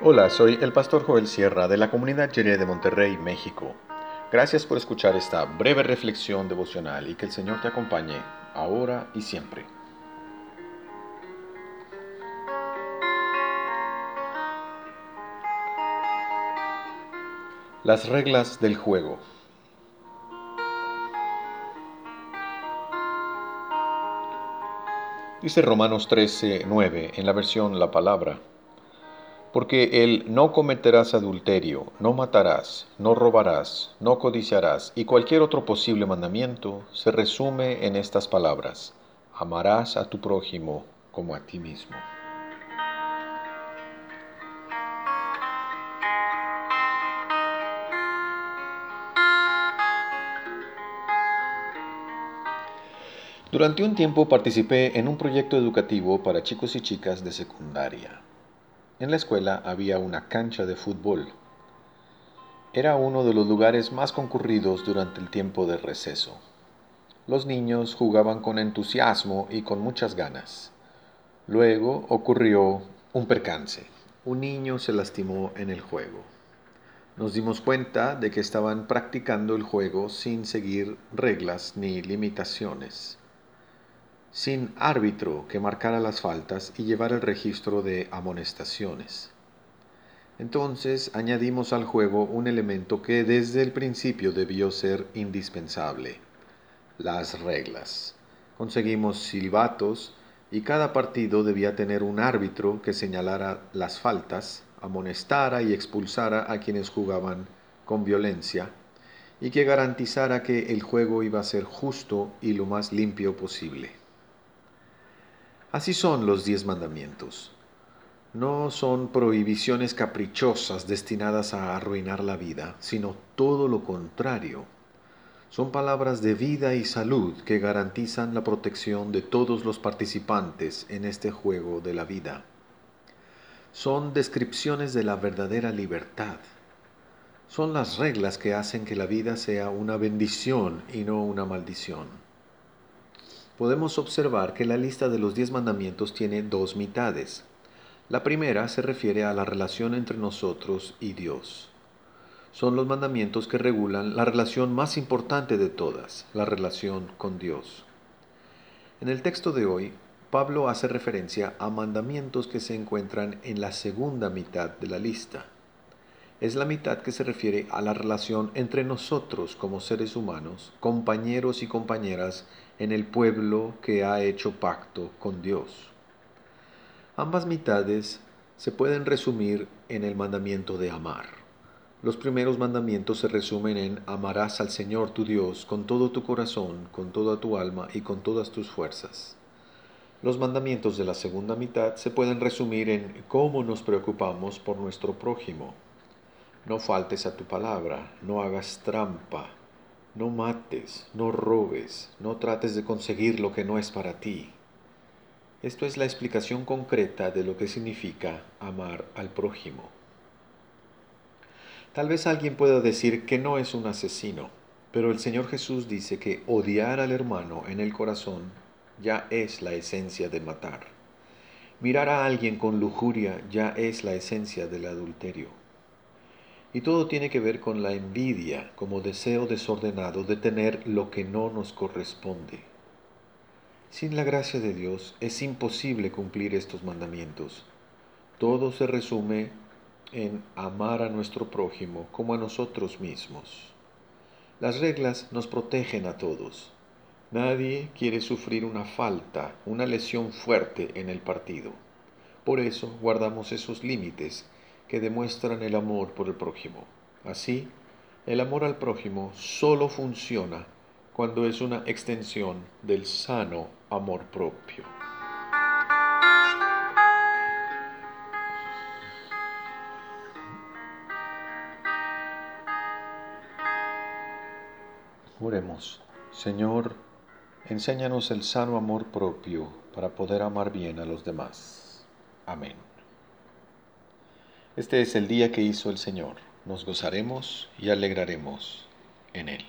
Hola, soy el pastor Joel Sierra de la comunidad Jerez de Monterrey, México. Gracias por escuchar esta breve reflexión devocional y que el Señor te acompañe ahora y siempre. Las reglas del juego. Dice Romanos 13, 9 en la versión La Palabra. Porque el no cometerás adulterio, no matarás, no robarás, no codiciarás y cualquier otro posible mandamiento se resume en estas palabras. Amarás a tu prójimo como a ti mismo. Durante un tiempo participé en un proyecto educativo para chicos y chicas de secundaria. En la escuela había una cancha de fútbol. Era uno de los lugares más concurridos durante el tiempo de receso. Los niños jugaban con entusiasmo y con muchas ganas. Luego ocurrió un percance. Un niño se lastimó en el juego. Nos dimos cuenta de que estaban practicando el juego sin seguir reglas ni limitaciones sin árbitro que marcara las faltas y llevara el registro de amonestaciones. Entonces añadimos al juego un elemento que desde el principio debió ser indispensable, las reglas. Conseguimos silbatos y cada partido debía tener un árbitro que señalara las faltas, amonestara y expulsara a quienes jugaban con violencia y que garantizara que el juego iba a ser justo y lo más limpio posible. Así son los diez mandamientos. No son prohibiciones caprichosas destinadas a arruinar la vida, sino todo lo contrario. Son palabras de vida y salud que garantizan la protección de todos los participantes en este juego de la vida. Son descripciones de la verdadera libertad. Son las reglas que hacen que la vida sea una bendición y no una maldición podemos observar que la lista de los diez mandamientos tiene dos mitades. La primera se refiere a la relación entre nosotros y Dios. Son los mandamientos que regulan la relación más importante de todas, la relación con Dios. En el texto de hoy, Pablo hace referencia a mandamientos que se encuentran en la segunda mitad de la lista. Es la mitad que se refiere a la relación entre nosotros como seres humanos, compañeros y compañeras en el pueblo que ha hecho pacto con Dios. Ambas mitades se pueden resumir en el mandamiento de amar. Los primeros mandamientos se resumen en amarás al Señor tu Dios con todo tu corazón, con toda tu alma y con todas tus fuerzas. Los mandamientos de la segunda mitad se pueden resumir en cómo nos preocupamos por nuestro prójimo. No faltes a tu palabra, no hagas trampa, no mates, no robes, no trates de conseguir lo que no es para ti. Esto es la explicación concreta de lo que significa amar al prójimo. Tal vez alguien pueda decir que no es un asesino, pero el Señor Jesús dice que odiar al hermano en el corazón ya es la esencia de matar. Mirar a alguien con lujuria ya es la esencia del adulterio. Y todo tiene que ver con la envidia como deseo desordenado de tener lo que no nos corresponde. Sin la gracia de Dios es imposible cumplir estos mandamientos. Todo se resume en amar a nuestro prójimo como a nosotros mismos. Las reglas nos protegen a todos. Nadie quiere sufrir una falta, una lesión fuerte en el partido. Por eso guardamos esos límites que demuestran el amor por el prójimo. Así, el amor al prójimo solo funciona cuando es una extensión del sano amor propio. Oremos, Señor, enséñanos el sano amor propio para poder amar bien a los demás. Amén. Este es el día que hizo el Señor. Nos gozaremos y alegraremos en él.